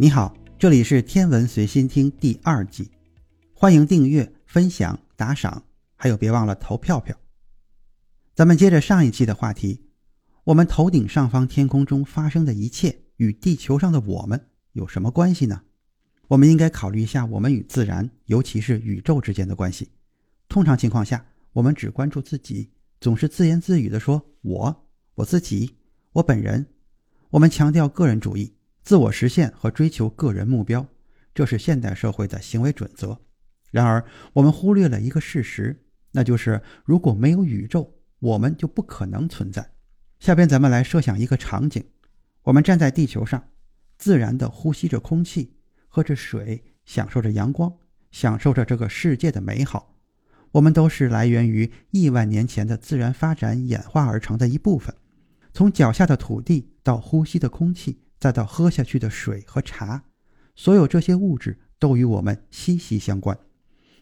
你好，这里是天文随心听第二季，欢迎订阅、分享、打赏，还有别忘了投票票。咱们接着上一期的话题，我们头顶上方天空中发生的一切与地球上的我们有什么关系呢？我们应该考虑一下我们与自然，尤其是宇宙之间的关系。通常情况下，我们只关注自己，总是自言自语地说“我、我自己、我本人”。我们强调个人主义、自我实现和追求个人目标，这是现代社会的行为准则。然而，我们忽略了一个事实，那就是如果没有宇宙，我们就不可能存在。下边咱们来设想一个场景：我们站在地球上，自然地呼吸着空气。喝着水，享受着阳光，享受着这个世界的美好。我们都是来源于亿万年前的自然发展演化而成的一部分。从脚下的土地到呼吸的空气，再到喝下去的水和茶，所有这些物质都与我们息息相关。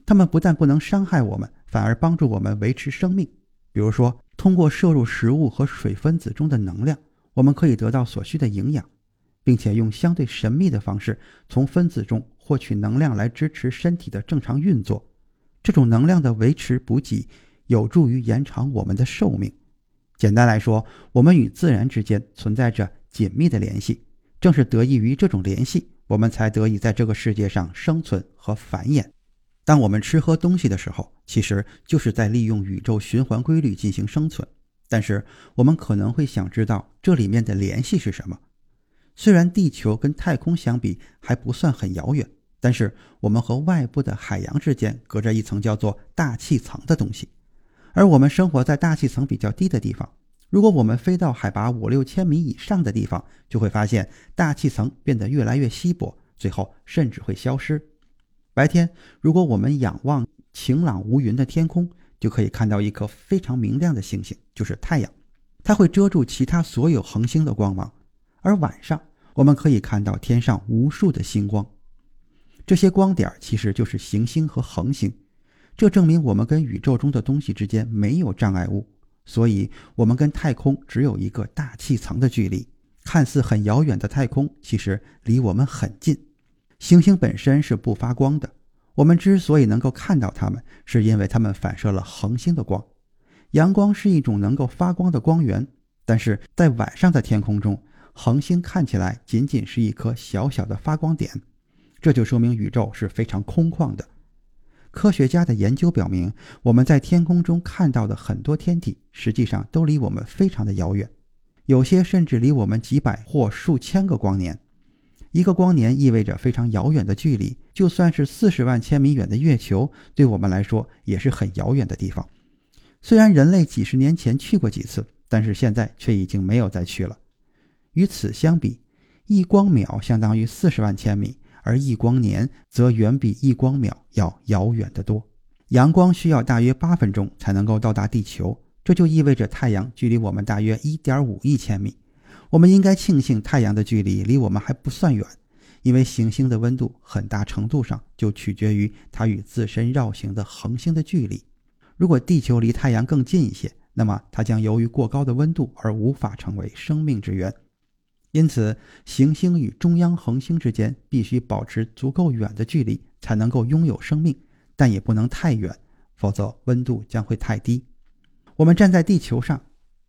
它们不但不能伤害我们，反而帮助我们维持生命。比如说，通过摄入食物和水分子中的能量，我们可以得到所需的营养。并且用相对神秘的方式从分子中获取能量来支持身体的正常运作，这种能量的维持补给有助于延长我们的寿命。简单来说，我们与自然之间存在着紧密的联系，正是得益于这种联系，我们才得以在这个世界上生存和繁衍。当我们吃喝东西的时候，其实就是在利用宇宙循环规律进行生存。但是我们可能会想知道这里面的联系是什么？虽然地球跟太空相比还不算很遥远，但是我们和外部的海洋之间隔着一层叫做大气层的东西，而我们生活在大气层比较低的地方。如果我们飞到海拔五六千米以上的地方，就会发现大气层变得越来越稀薄，最后甚至会消失。白天，如果我们仰望晴朗无云的天空，就可以看到一颗非常明亮的星星，就是太阳，它会遮住其他所有恒星的光芒。而晚上，我们可以看到天上无数的星光，这些光点其实就是行星和恒星。这证明我们跟宇宙中的东西之间没有障碍物，所以我们跟太空只有一个大气层的距离。看似很遥远的太空，其实离我们很近。星星本身是不发光的，我们之所以能够看到它们，是因为它们反射了恒星的光。阳光是一种能够发光的光源，但是在晚上的天空中。恒星看起来仅仅是一颗小小的发光点，这就说明宇宙是非常空旷的。科学家的研究表明，我们在天空中看到的很多天体，实际上都离我们非常的遥远，有些甚至离我们几百或数千个光年。一个光年意味着非常遥远的距离，就算是四十万千米远的月球，对我们来说也是很遥远的地方。虽然人类几十年前去过几次，但是现在却已经没有再去了。与此相比，一光秒相当于四十万千米，而一光年则远比一光秒要遥远得多。阳光需要大约八分钟才能够到达地球，这就意味着太阳距离我们大约一点五亿千米。我们应该庆幸太阳的距离离我们还不算远，因为行星的温度很大程度上就取决于它与自身绕行的恒星的距离。如果地球离太阳更近一些，那么它将由于过高的温度而无法成为生命之源。因此，行星与中央恒星之间必须保持足够远的距离，才能够拥有生命，但也不能太远，否则温度将会太低。我们站在地球上，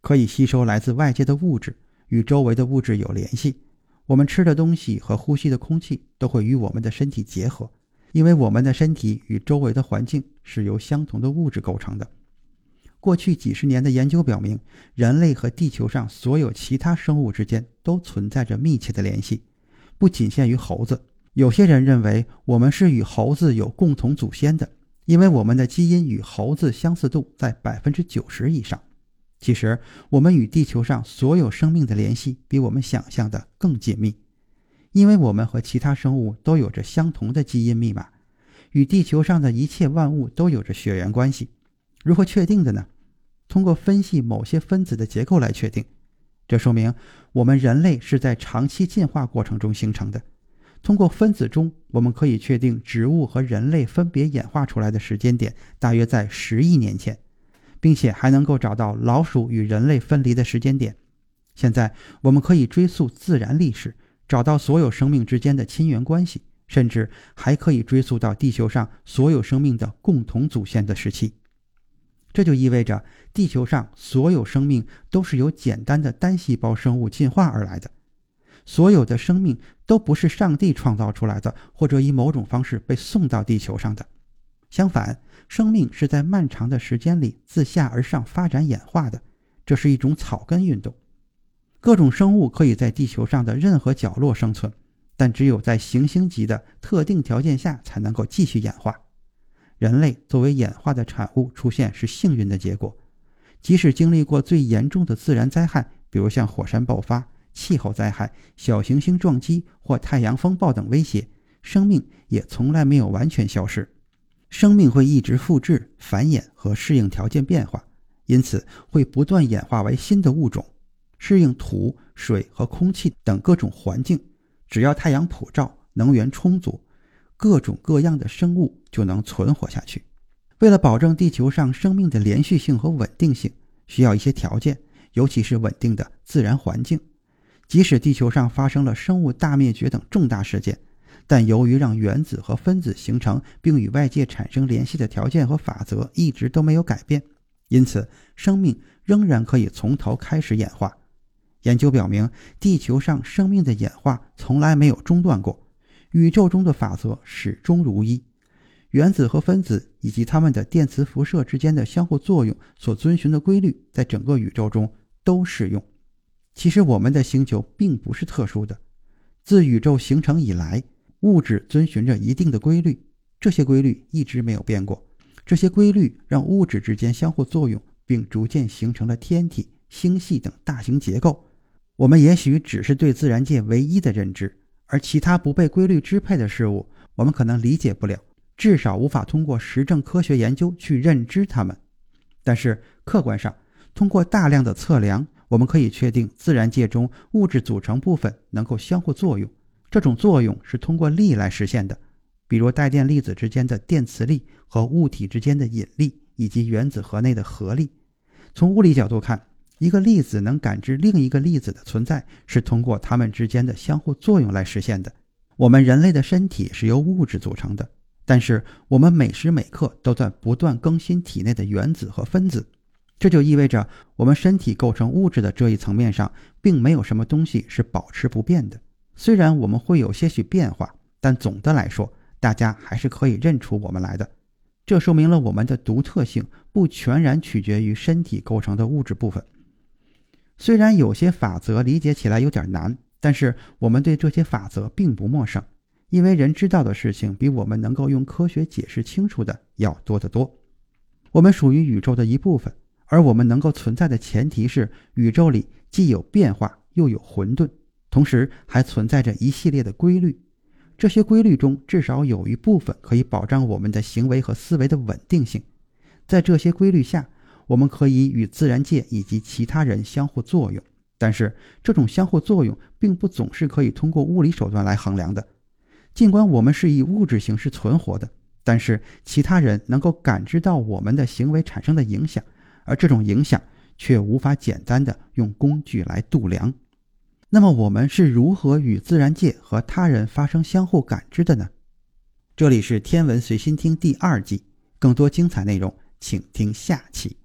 可以吸收来自外界的物质，与周围的物质有联系。我们吃的东西和呼吸的空气都会与我们的身体结合，因为我们的身体与周围的环境是由相同的物质构成的。过去几十年的研究表明，人类和地球上所有其他生物之间都存在着密切的联系，不仅限于猴子。有些人认为我们是与猴子有共同祖先的，因为我们的基因与猴子相似度在百分之九十以上。其实，我们与地球上所有生命的联系比我们想象的更紧密，因为我们和其他生物都有着相同的基因密码，与地球上的一切万物都有着血缘关系。如何确定的呢？通过分析某些分子的结构来确定。这说明我们人类是在长期进化过程中形成的。通过分子钟，我们可以确定植物和人类分别演化出来的时间点大约在十亿年前，并且还能够找到老鼠与人类分离的时间点。现在我们可以追溯自然历史，找到所有生命之间的亲缘关系，甚至还可以追溯到地球上所有生命的共同祖先的时期。这就意味着，地球上所有生命都是由简单的单细胞生物进化而来的。所有的生命都不是上帝创造出来的，或者以某种方式被送到地球上的。相反，生命是在漫长的时间里自下而上发展演化的。这是一种草根运动。各种生物可以在地球上的任何角落生存，但只有在行星级的特定条件下才能够继续演化。人类作为演化的产物出现是幸运的结果，即使经历过最严重的自然灾害，比如像火山爆发、气候灾害、小行星撞击或太阳风暴等威胁，生命也从来没有完全消失。生命会一直复制、繁衍和适应条件变化，因此会不断演化为新的物种，适应土、水和空气等各种环境。只要太阳普照、能源充足。各种各样的生物就能存活下去。为了保证地球上生命的连续性和稳定性，需要一些条件，尤其是稳定的自然环境。即使地球上发生了生物大灭绝等重大事件，但由于让原子和分子形成并与外界产生联系的条件和法则一直都没有改变，因此生命仍然可以从头开始演化。研究表明，地球上生命的演化从来没有中断过。宇宙中的法则始终如一，原子和分子以及它们的电磁辐射之间的相互作用所遵循的规律，在整个宇宙中都适用。其实，我们的星球并不是特殊的。自宇宙形成以来，物质遵循着一定的规律，这些规律一直没有变过。这些规律让物质之间相互作用，并逐渐形成了天体、星系等大型结构。我们也许只是对自然界唯一的认知。而其他不被规律支配的事物，我们可能理解不了，至少无法通过实证科学研究去认知它们。但是客观上，通过大量的测量，我们可以确定自然界中物质组成部分能够相互作用。这种作用是通过力来实现的，比如带电粒子之间的电磁力和物体之间的引力，以及原子核内的合力。从物理角度看。一个粒子能感知另一个粒子的存在，是通过它们之间的相互作用来实现的。我们人类的身体是由物质组成的，但是我们每时每刻都在不断更新体内的原子和分子。这就意味着，我们身体构成物质的这一层面上，并没有什么东西是保持不变的。虽然我们会有些许变化，但总的来说，大家还是可以认出我们来的。这说明了我们的独特性不全然取决于身体构成的物质部分。虽然有些法则理解起来有点难，但是我们对这些法则并不陌生，因为人知道的事情比我们能够用科学解释清楚的要多得多。我们属于宇宙的一部分，而我们能够存在的前提是宇宙里既有变化又有混沌，同时还存在着一系列的规律。这些规律中至少有一部分可以保障我们的行为和思维的稳定性。在这些规律下。我们可以与自然界以及其他人相互作用，但是这种相互作用并不总是可以通过物理手段来衡量的。尽管我们是以物质形式存活的，但是其他人能够感知到我们的行为产生的影响，而这种影响却无法简单的用工具来度量。那么，我们是如何与自然界和他人发生相互感知的呢？这里是天文随心听第二季，更多精彩内容，请听下期。